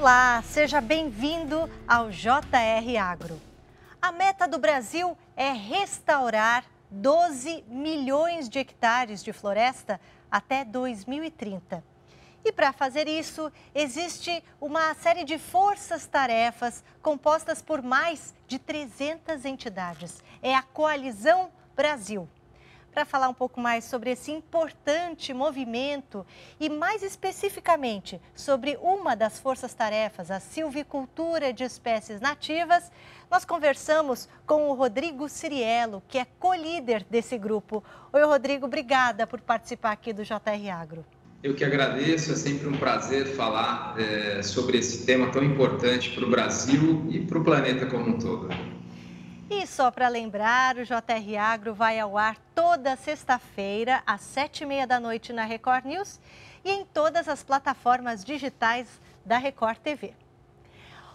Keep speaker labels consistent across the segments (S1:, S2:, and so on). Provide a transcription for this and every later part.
S1: Olá, seja bem-vindo ao JR Agro. A meta do Brasil é restaurar 12 milhões de hectares de floresta até 2030. E para fazer isso, existe uma série de forças-tarefas compostas por mais de 300 entidades. É a Coalizão Brasil para falar um pouco mais sobre esse importante movimento e, mais especificamente, sobre uma das forças-tarefas, a silvicultura de espécies nativas, nós conversamos com o Rodrigo Ciriello, que é co-líder desse grupo. Oi, Rodrigo, obrigada por participar aqui do JR Agro.
S2: Eu que agradeço, é sempre um prazer falar é, sobre esse tema tão importante para o Brasil e para o planeta como um todo.
S1: Só para lembrar, o JR Agro vai ao ar toda sexta-feira, às sete e meia da noite na Record News e em todas as plataformas digitais da Record TV.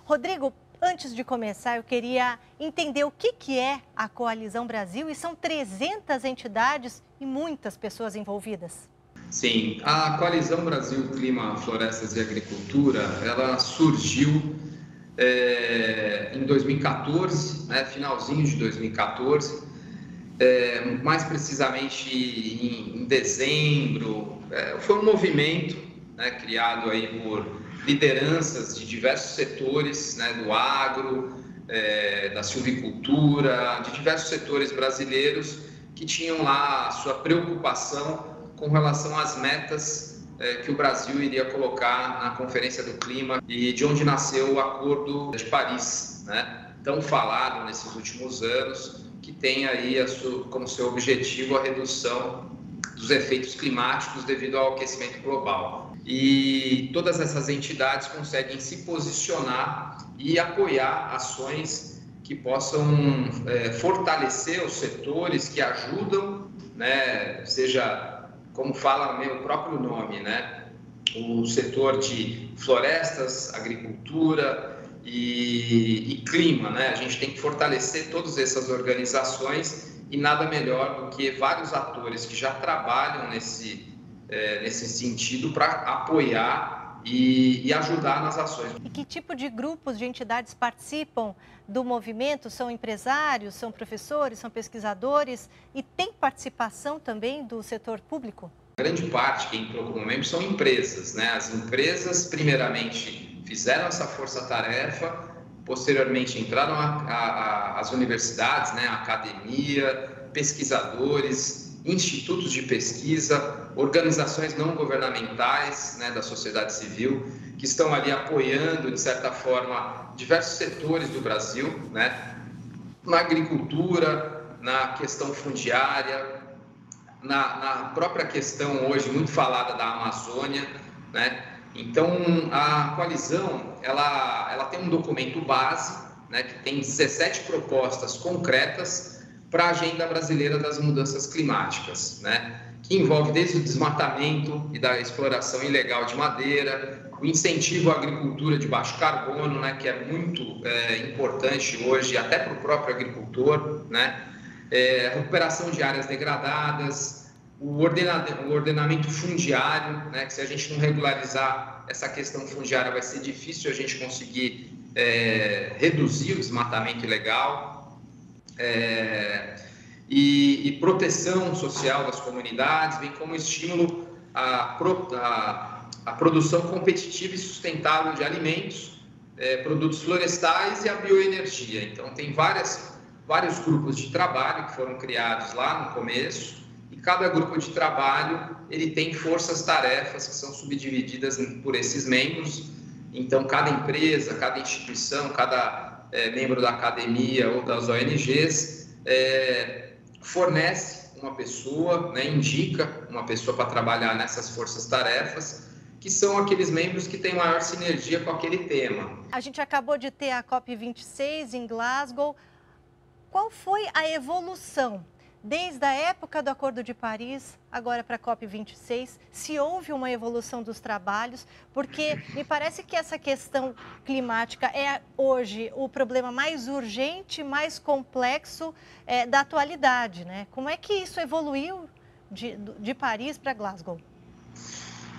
S1: Rodrigo, antes de começar, eu queria entender o que, que é a Coalizão Brasil e são 300 entidades e muitas pessoas envolvidas.
S2: Sim, a Coalizão Brasil Clima, Florestas e Agricultura, ela surgiu é, em 2014, né, finalzinho de 2014, é, mais precisamente em, em dezembro. É, foi um movimento né, criado aí por lideranças de diversos setores né, do agro, é, da silvicultura, de diversos setores brasileiros que tinham lá a sua preocupação com relação às metas que o Brasil iria colocar na Conferência do Clima e de onde nasceu o Acordo de Paris, né? tão falado nesses últimos anos, que tem aí sua, como seu objetivo a redução dos efeitos climáticos devido ao aquecimento global. E todas essas entidades conseguem se posicionar e apoiar ações que possam é, fortalecer os setores que ajudam, né, seja como fala o próprio nome, né? O setor de florestas, agricultura e, e clima, né? A gente tem que fortalecer todas essas organizações e nada melhor do que vários atores que já trabalham nesse, é, nesse sentido para apoiar e, e, ajudar nas ações.
S1: E que tipo de grupos de entidades participam do movimento? São empresários, são professores, são pesquisadores e tem participação também do setor público?
S2: Grande parte que entrou como membro são empresas, né? As empresas, primeiramente, fizeram essa força-tarefa, posteriormente entraram a, a, a, as universidades, né? A academia, pesquisadores, institutos de pesquisa, organizações não governamentais né, da sociedade civil, que estão ali apoiando, de certa forma, diversos setores do Brasil, né, na agricultura, na questão fundiária, na, na própria questão hoje muito falada da Amazônia. Né? Então, a coalizão ela, ela tem um documento base, né, que tem 17 propostas concretas para a agenda brasileira das mudanças climáticas, né? Envolve desde o desmatamento e da exploração ilegal de madeira, o incentivo à agricultura de baixo carbono, né, que é muito é, importante hoje até para o próprio agricultor, né, é, recuperação de áreas degradadas, o, ordena o ordenamento fundiário, né, que se a gente não regularizar essa questão fundiária vai ser difícil a gente conseguir é, reduzir o desmatamento ilegal, é, e, e, proteção social das comunidades, bem como estímulo à, à, à produção competitiva e sustentável de alimentos, é, produtos florestais e a bioenergia. Então, tem várias, vários grupos de trabalho que foram criados lá no começo, e cada grupo de trabalho ele tem forças-tarefas que são subdivididas por esses membros. Então, cada empresa, cada instituição, cada é, membro da academia ou das ONGs, é, fornece uma pessoa, né, indica uma pessoa para trabalhar nessas forças-tarefas, que são aqueles membros que têm maior sinergia com aquele tema.
S1: A gente acabou de ter a COP26 em Glasgow. Qual foi a evolução desde a época do Acordo de Paris, agora para a COP26, se houve uma evolução dos trabalhos, porque me parece que essa questão climática é hoje o problema mais urgente, mais complexo é, da atualidade. Né? Como é que isso evoluiu de, de Paris para Glasgow?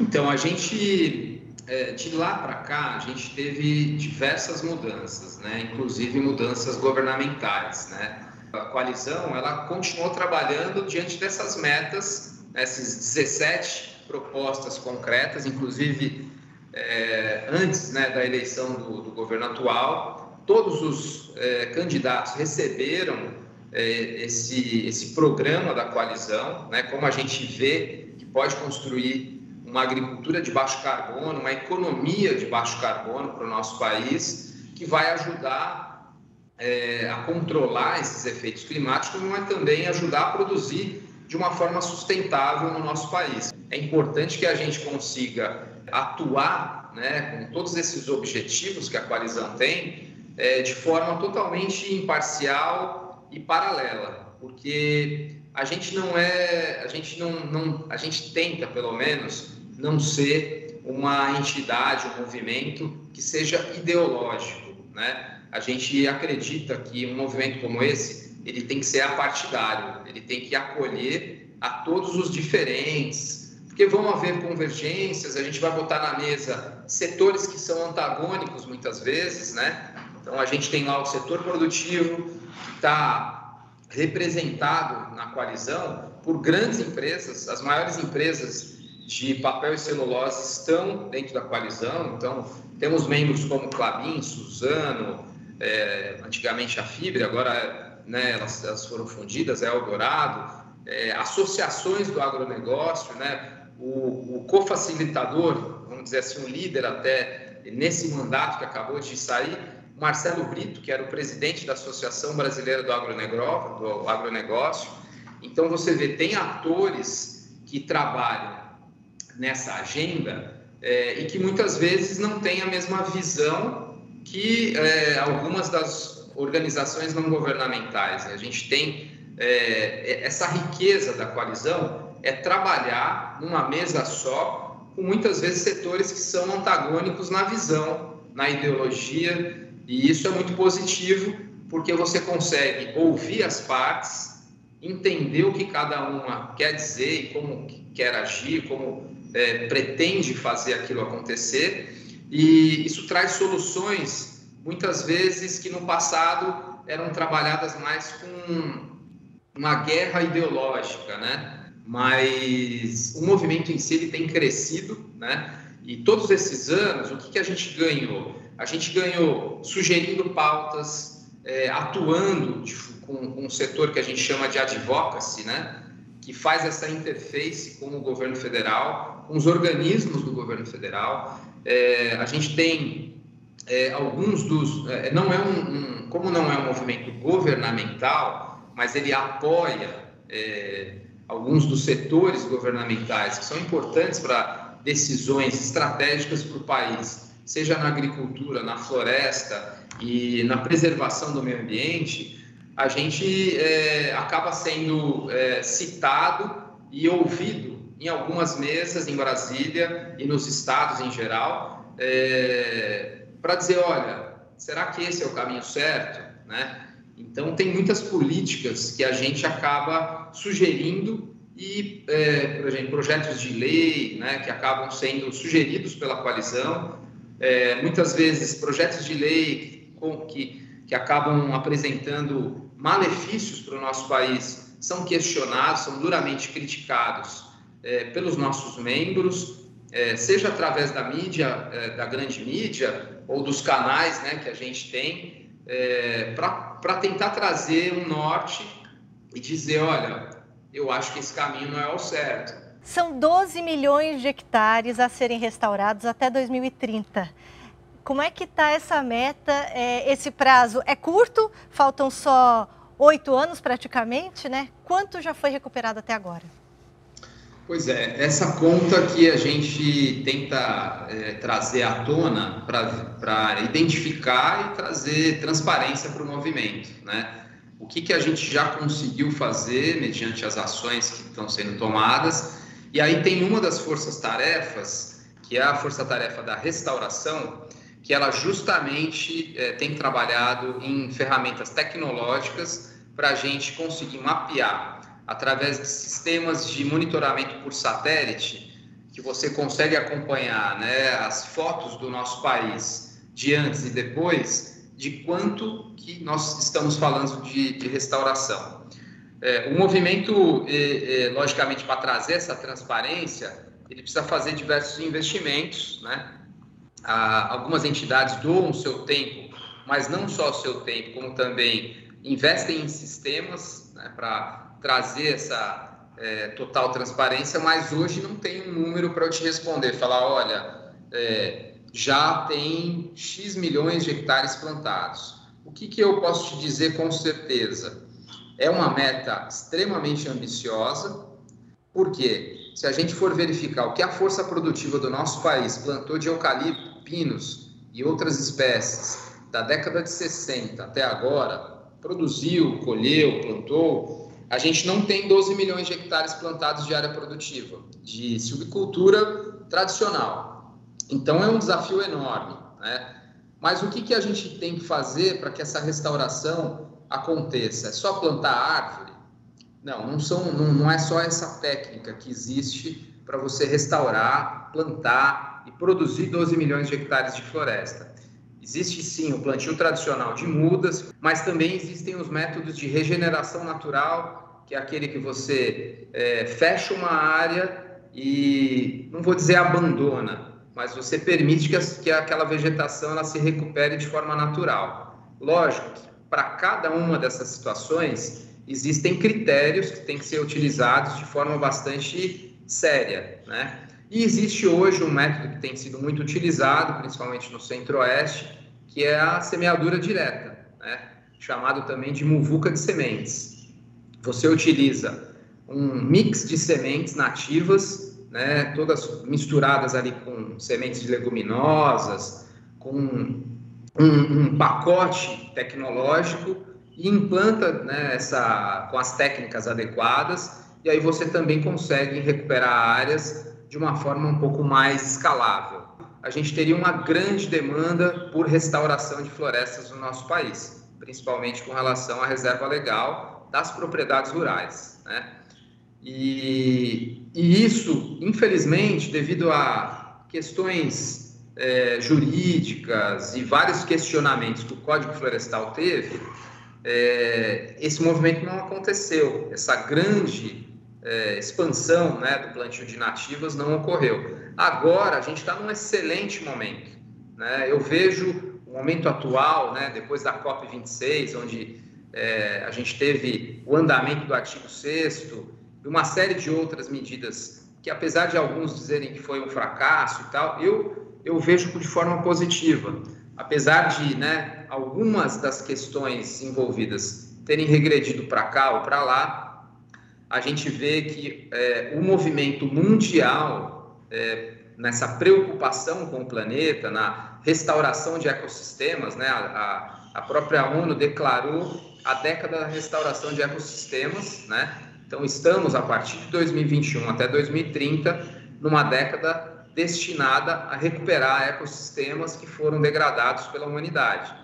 S2: Então, a gente é, de lá para cá, a gente teve diversas mudanças, né? inclusive mudanças governamentais. Né? A coalizão ela continuou trabalhando diante dessas metas, essas 17 propostas concretas, inclusive é, antes né, da eleição do, do, governo atual, todos os é, candidatos receberam é, esse, esse programa da coalizão, né, como a gente vê que pode construir uma agricultura de baixo carbono, uma economia de baixo carbono para o nosso país, que vai ajudar é, a controlar esses efeitos climáticos, mas também ajudar a produzir de uma forma sustentável no nosso país. É importante que a gente consiga atuar né, com todos esses objetivos que a coalizão tem é, de forma totalmente imparcial e paralela, porque a gente não é, a gente não, não a gente tenta pelo menos não ser uma entidade, um movimento que seja ideológico, né? A gente acredita que um movimento como esse, ele tem que ser apartidário, ele tem que acolher a todos os diferentes, porque vão haver convergências, a gente vai botar na mesa setores que são antagônicos muitas vezes, né? Então a gente tem lá o setor produtivo que está representado na coalizão por grandes empresas, as maiores empresas de papel e celulose estão dentro da coalizão, então temos membros como Clabin, Suzano, é, antigamente a Fibre, agora né, elas, elas, foram fundidas, é Eldorado, é, associações do agronegócio, né, o, o cofacilitador, vamos dizer assim, um líder até nesse mandato que acabou de sair, Marcelo Brito, que era o presidente da Associação Brasileira do Agronegócio, do agronegócio. Então você vê, tem atores que trabalham nessa agenda é, e que muitas vezes não tem a mesma visão que é, algumas das organizações não governamentais. A gente tem é, essa riqueza da coalizão é trabalhar numa mesa só com muitas vezes setores que são antagônicos na visão, na ideologia, e isso é muito positivo porque você consegue ouvir as partes, entender o que cada uma quer dizer e como quer agir, como é, pretende fazer aquilo acontecer e isso traz soluções muitas vezes que no passado eram trabalhadas mais com uma guerra ideológica, né? Mas o movimento em si ele tem crescido, né? E todos esses anos, o que, que a gente ganhou? A gente ganhou sugerindo pautas, é, atuando de, com, com um setor que a gente chama de advocacy, né? Que faz essa interface com o governo federal, com os organismos do governo federal. É, a gente tem é, alguns dos. É, não é um, um, como não é um movimento governamental, mas ele apoia é, alguns dos setores governamentais que são importantes para decisões estratégicas para o país, seja na agricultura, na floresta e na preservação do meio ambiente a gente é, acaba sendo é, citado e ouvido em algumas mesas em Brasília e nos estados em geral, é, para dizer, olha, será que esse é o caminho certo? Né? Então, tem muitas políticas que a gente acaba sugerindo e, é, por exemplo, projetos de lei né, que acabam sendo sugeridos pela coalizão, é, muitas vezes projetos de lei que, que acabam apresentando malefícios para o nosso país são questionados, são duramente criticados é, pelos nossos membros, é, seja através da mídia, é, da grande mídia, ou dos canais né, que a gente tem, é, para tentar trazer um norte e dizer: olha, eu acho que esse caminho não é o certo.
S1: São 12 milhões de hectares a serem restaurados até 2030. Como é que está essa meta? É, esse prazo é curto? Faltam só oito anos praticamente, né? Quanto já foi recuperado até agora?
S2: Pois é, essa conta que a gente tenta é, trazer à tona para identificar e trazer transparência para o movimento, né? O que, que a gente já conseguiu fazer mediante as ações que estão sendo tomadas. E aí tem uma das forças-tarefas, que é a força-tarefa da restauração, que ela justamente é, tem trabalhado em ferramentas tecnológicas para a gente conseguir mapear através de sistemas de monitoramento por satélite que você consegue acompanhar né, as fotos do nosso país de antes e depois, de quanto que nós estamos falando de, de restauração. É, o movimento, é, logicamente, para trazer essa transparência, ele precisa fazer diversos investimentos, né? Ah, algumas entidades doam o seu tempo, mas não só o seu tempo, como também investem em sistemas né, para trazer essa é, total transparência, mas hoje não tem um número para eu te responder, falar, olha, é, já tem X milhões de hectares plantados. O que, que eu posso te dizer com certeza? É uma meta extremamente ambiciosa, porque se a gente for verificar o que a força produtiva do nosso país plantou de eucalipto, pinos e outras espécies da década de 60 até agora, produziu, colheu, plantou, a gente não tem 12 milhões de hectares plantados de área produtiva, de silvicultura tradicional. Então é um desafio enorme. Né? Mas o que, que a gente tem que fazer para que essa restauração aconteça? É só plantar árvore? Não, não, são, não, não é só essa técnica que existe para você restaurar, plantar e produzir 12 milhões de hectares de floresta. Existe sim o plantio tradicional de mudas, mas também existem os métodos de regeneração natural, que é aquele que você é, fecha uma área e, não vou dizer abandona, mas você permite que, as, que aquela vegetação ela se recupere de forma natural. Lógico que para cada uma dessas situações existem critérios que têm que ser utilizados de forma bastante séria, né? E existe hoje um método que tem sido muito utilizado, principalmente no centro-oeste, que é a semeadura direta, né? chamado também de muvuca de sementes. Você utiliza um mix de sementes nativas, né? todas misturadas ali com sementes de leguminosas, com um, um pacote tecnológico e implanta né, essa, com as técnicas adequadas, e aí você também consegue recuperar áreas de uma forma um pouco mais escalável. A gente teria uma grande demanda por restauração de florestas no nosso país, principalmente com relação à reserva legal das propriedades rurais. Né? E, e isso, infelizmente, devido a questões é, jurídicas e vários questionamentos que o Código Florestal teve, é, esse movimento não aconteceu. Essa grande é, expansão né, do plantio de nativas não ocorreu. Agora, a gente está num excelente momento. Né? Eu vejo o momento atual, né, depois da COP26, onde é, a gente teve o andamento do artigo 6 e uma série de outras medidas que, apesar de alguns dizerem que foi um fracasso e tal, eu, eu vejo de forma positiva. Apesar de né, algumas das questões envolvidas terem regredido para cá ou para lá, a gente vê que é, o movimento mundial, é, nessa preocupação com o planeta, na restauração de ecossistemas, né, a, a própria ONU declarou a década da restauração de ecossistemas, né? Então estamos a partir de 2021 até 2030 numa década destinada a recuperar ecossistemas que foram degradados pela humanidade.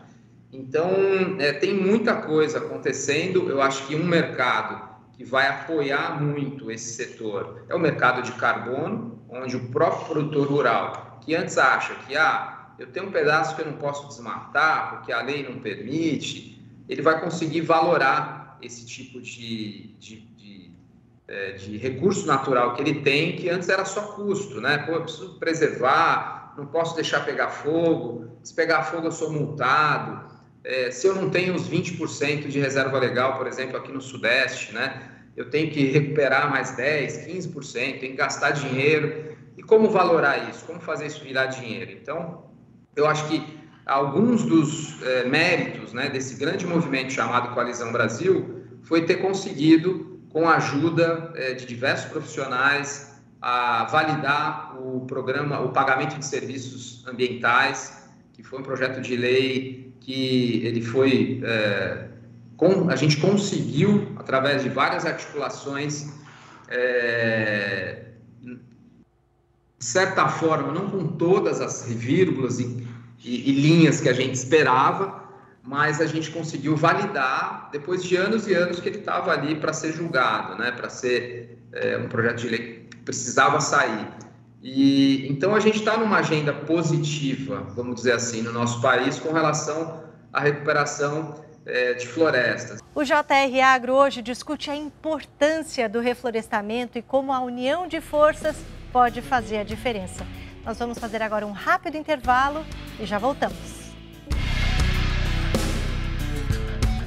S2: Então é, tem muita coisa acontecendo. Eu acho que um mercado que vai apoiar muito esse setor é o mercado de carbono, onde o próprio produtor rural, que antes acha que ah, eu tenho um pedaço que eu não posso desmatar porque a lei não permite, ele vai conseguir valorar esse tipo de, de, de, é, de recurso natural que ele tem, que antes era só custo, né? Pô, eu preciso preservar, não posso deixar pegar fogo, se pegar fogo eu sou multado é, se eu não tenho os 20% de reserva legal, por exemplo, aqui no Sudeste, né? Eu tenho que recuperar mais 10, 15%, tenho que gastar dinheiro. E como valorar isso? Como fazer isso virar dinheiro? Então, eu acho que alguns dos é, méritos né, desse grande movimento chamado Coalizão Brasil foi ter conseguido, com a ajuda é, de diversos profissionais, a validar o programa, o pagamento de serviços ambientais, que foi um projeto de lei que ele foi. É, com, a gente conseguiu, através de várias articulações, é, de certa forma, não com todas as vírgulas e, e, e linhas que a gente esperava, mas a gente conseguiu validar depois de anos e anos que ele estava ali para ser julgado, né, para ser é, um projeto de lei que precisava sair. E então a gente está numa agenda positiva, vamos dizer assim, no nosso país com relação à recuperação é, de florestas.
S1: O JR Agro hoje discute a importância do reflorestamento e como a união de forças pode fazer a diferença. Nós vamos fazer agora um rápido intervalo e já voltamos.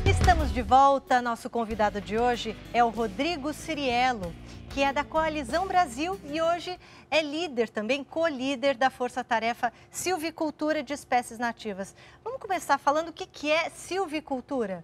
S1: Estamos de volta. Nosso convidado de hoje é o Rodrigo Ciriello, que é da Coalizão Brasil e hoje é líder também, co-líder da Força Tarefa Silvicultura de Espécies Nativas. Vamos começar falando o que é silvicultura.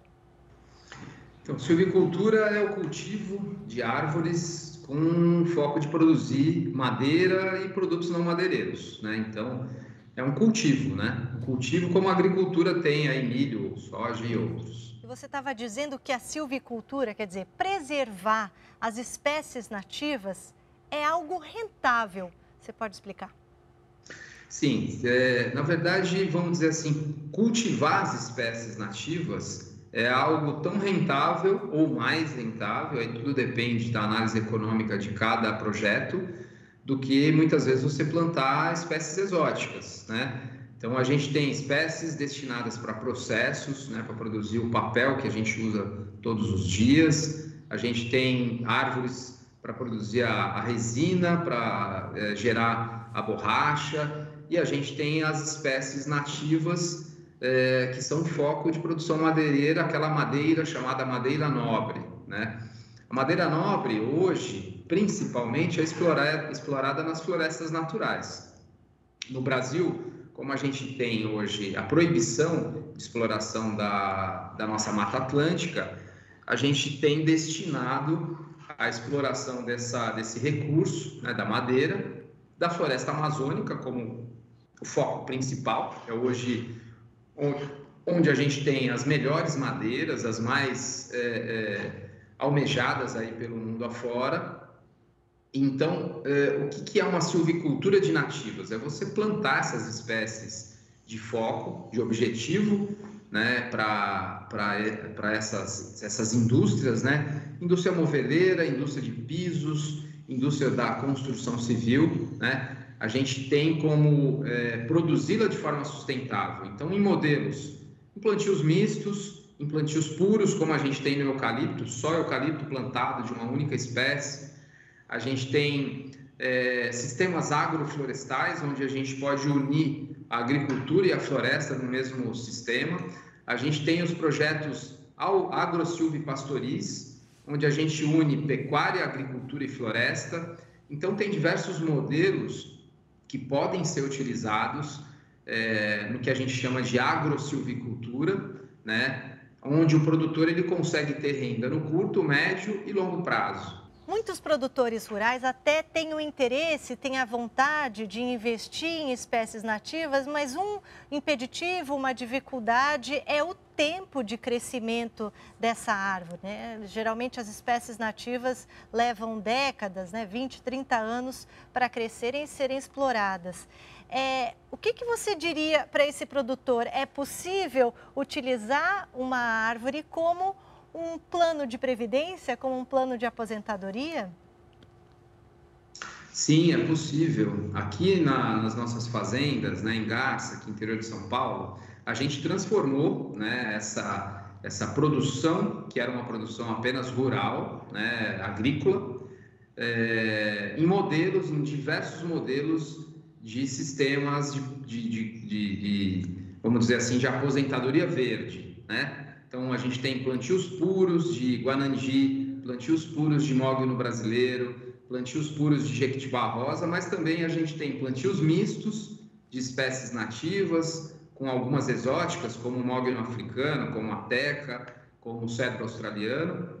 S2: Então, silvicultura é o cultivo de árvores com foco de produzir madeira e produtos não madeireiros, né? Então, é um cultivo, né? Um cultivo como a agricultura tem aí milho, soja e outros.
S1: Você estava dizendo que a silvicultura, quer dizer, preservar as espécies nativas, é algo rentável. Você pode explicar?
S2: Sim, é, na verdade, vamos dizer assim, cultivar as espécies nativas é algo tão rentável ou mais rentável, aí tudo depende da análise econômica de cada projeto, do que muitas vezes você plantar espécies exóticas, né? Então a gente tem espécies destinadas para processos, né, para produzir o papel que a gente usa todos os dias. A gente tem árvores para produzir a, a resina, para é, gerar a borracha, e a gente tem as espécies nativas é, que são foco de produção madeireira, aquela madeira chamada madeira nobre, né? A madeira nobre hoje, principalmente, é explorada, explorada nas florestas naturais. No Brasil, como a gente tem hoje a proibição de exploração da, da nossa Mata Atlântica, a gente tem destinado a exploração dessa, desse recurso né, da madeira, da floresta amazônica como o foco principal, é hoje onde, a gente tem as melhores madeiras, as mais é, é, almejadas aí pelo mundo afora. Então, é, o que, que é uma silvicultura de nativas? É você plantar essas espécies de foco, de objetivo, né, para essas, essas indústrias, né? Indústria moveleira, indústria de pisos, indústria da construção civil, né? A gente tem como é, produzi-la de forma sustentável. Então, em modelos, em plantios mistos, em plantios puros, como a gente tem no eucalipto, só eucalipto plantado de uma única espécie. A gente tem é, sistemas agroflorestais, onde a gente pode unir a agricultura e a floresta no mesmo sistema. A gente tem os projetos agrosilvipastoris, onde a gente une pecuária, agricultura e floresta. Então, tem diversos modelos que podem ser utilizados é, no que a gente chama de agrosilvicultura, né? onde o produtor ele consegue ter renda no curto, médio e longo prazo.
S1: Muitos produtores rurais até têm o interesse, têm a vontade de investir em espécies nativas, mas um impeditivo, uma dificuldade é o tempo de crescimento dessa árvore. Né? Geralmente as espécies nativas levam décadas, né? 20, 30 anos para crescerem e serem exploradas. É, o que, que você diria para esse produtor? É possível utilizar uma árvore como um plano de previdência, como um plano de aposentadoria?
S2: Sim, é possível. Aqui na, nas nossas fazendas, né, em Garça, aqui no interior de São Paulo, a gente transformou né, essa, essa produção, que era uma produção apenas rural, né, agrícola, é, em modelos, em diversos modelos de sistemas de, de, de, de, vamos dizer assim, de aposentadoria verde, né? Então, a gente tem plantios puros de Guananji, plantios puros de mogno brasileiro, plantios puros de jequitibá rosa, mas também a gente tem plantios mistos de espécies nativas, com algumas exóticas, como o mogno africano, como a teca, como o cedro australiano,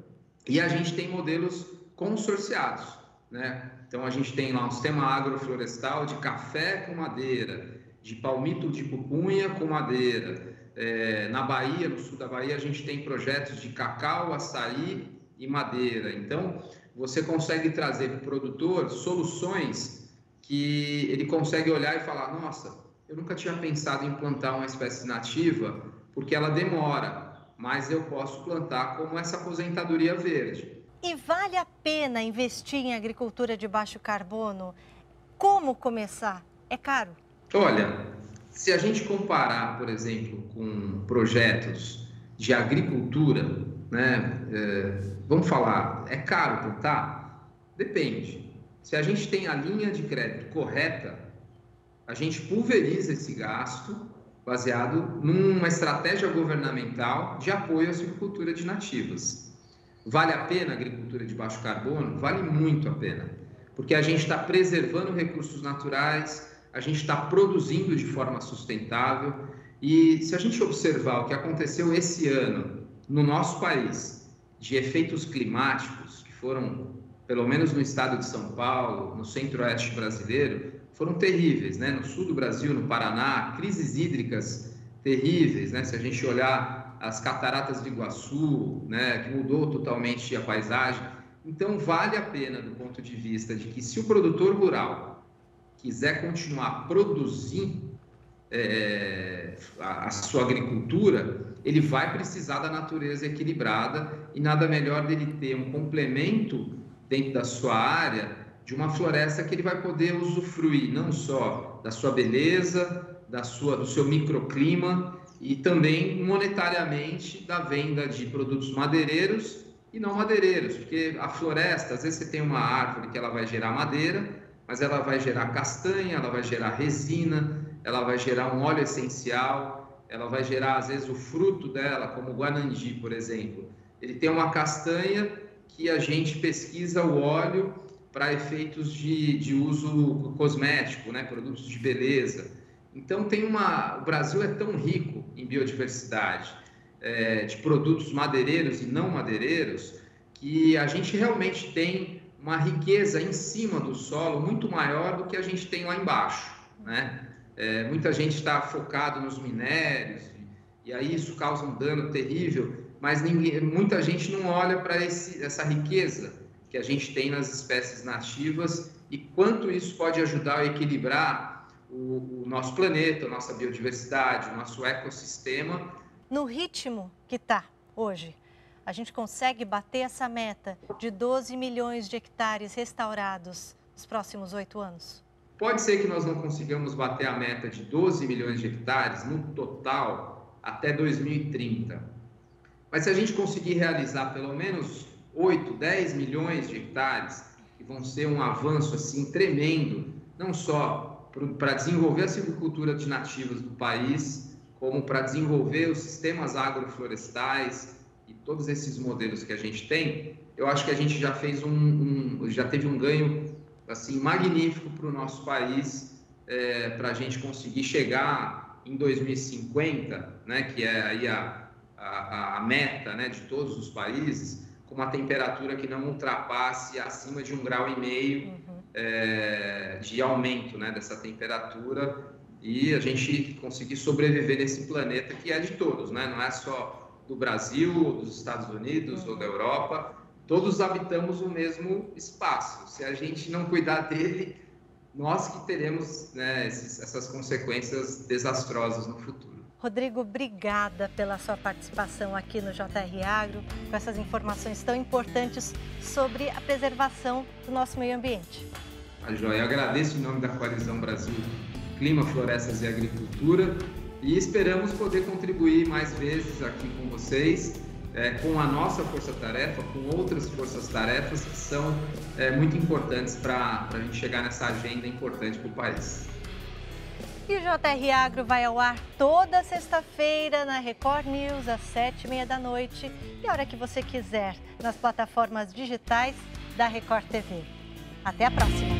S2: e a gente tem modelos consorciados, né? Então, a gente tem lá um sistema agroflorestal de café com madeira, de palmito de pupunha com madeira, é, na Bahia, no sul da Bahia, a gente tem projetos de cacau, açaí e madeira. Então, você consegue trazer para o produtor soluções que ele consegue olhar e falar: nossa, eu nunca tinha pensado em plantar uma espécie nativa porque ela demora, mas eu posso plantar como essa aposentadoria verde.
S1: E vale a pena investir em agricultura de baixo carbono? Como começar? É caro?
S2: Olha, se a gente comparar, por exemplo, com projetos de agricultura, né? É, vamos falar, é caro plantar? Depende. Se a gente tem a linha de crédito correta, a gente pulveriza esse gasto baseado numa estratégia governamental de apoio à silvicultura de nativas. Vale a pena a agricultura de baixo carbono? Vale muito a pena, porque a gente está preservando recursos naturais, a gente está produzindo de forma sustentável e se a gente observar o que aconteceu esse ano no nosso país de efeitos climáticos que foram, pelo menos no estado de São Paulo, no centro-oeste brasileiro, foram terríveis, né? No sul do Brasil, no Paraná, crises hídricas terríveis, né? Se a gente olhar as cataratas de Iguaçu, né? Que mudou totalmente a paisagem. Então, vale a pena do ponto de vista de que se o produtor rural quiser continuar produzindo é, a, a sua agricultura, ele vai precisar da natureza equilibrada e nada melhor dele ter um complemento dentro da sua área de uma floresta que ele vai poder usufruir não só da sua beleza, da sua, do seu microclima e também monetariamente da venda de produtos madeireiros e não madeireiros, porque a floresta, às vezes você tem uma árvore que ela vai gerar madeira, mas ela vai gerar castanha, ela vai gerar resina, ela vai gerar um óleo essencial, ela vai gerar às vezes o fruto dela, como o guanandi, por exemplo. Ele tem uma castanha que a gente pesquisa o óleo para efeitos de, de uso cosmético, né, produtos de beleza. Então tem uma, o Brasil é tão rico em biodiversidade é, de produtos madeireiros e não madeireiros que a gente realmente tem uma riqueza em cima do solo muito maior do que a gente tem lá embaixo, né? É, muita gente está focado nos minérios e, aí isso causa um dano terrível, mas ninguém, muita gente não olha para essa riqueza que a gente tem nas espécies nativas e quanto isso pode ajudar a equilibrar o, o nosso planeta, a nossa biodiversidade, o nosso ecossistema.
S1: No ritmo que está hoje, a gente consegue bater essa meta de 12 milhões de hectares restaurados nos próximos oito anos?
S2: Pode ser que nós não consigamos bater a meta de 12 milhões de hectares no total até 2030. Mas se a gente conseguir realizar pelo menos 8, 10 milhões de hectares, que vão ser um avanço assim tremendo, não só para desenvolver a silvicultura de nativas do país, como para desenvolver os sistemas agroflorestais todos esses modelos que a gente tem, eu acho que a gente já fez um, um já teve um ganho assim magnífico para o nosso país, é, para a gente conseguir chegar em 2050, né, que é aí a, a, a meta né, de todos os países, com uma temperatura que não ultrapasse acima de um grau e meio uhum. é, de aumento né, dessa temperatura e a gente conseguir sobreviver nesse planeta que é de todos, né? não é só do Brasil, dos Estados Unidos uhum. ou da Europa, todos habitamos o mesmo espaço. Se a gente não cuidar dele, nós que teremos né, esses, essas consequências desastrosas no futuro.
S1: Rodrigo, obrigada pela sua participação aqui no JR Agro, com essas informações tão importantes sobre a preservação do nosso meio ambiente.
S2: A Joia, agradeço em nome da Coalizão Brasil Clima, Florestas e Agricultura e esperamos poder contribuir mais vezes aqui com vocês, é, com a nossa força-tarefa, com outras forças-tarefas que são é, muito importantes para a gente chegar nessa agenda importante para o país.
S1: E o JR Agro vai ao ar toda sexta-feira na Record News, às sete e meia da noite e a hora que você quiser, nas plataformas digitais da Record TV. Até a próxima!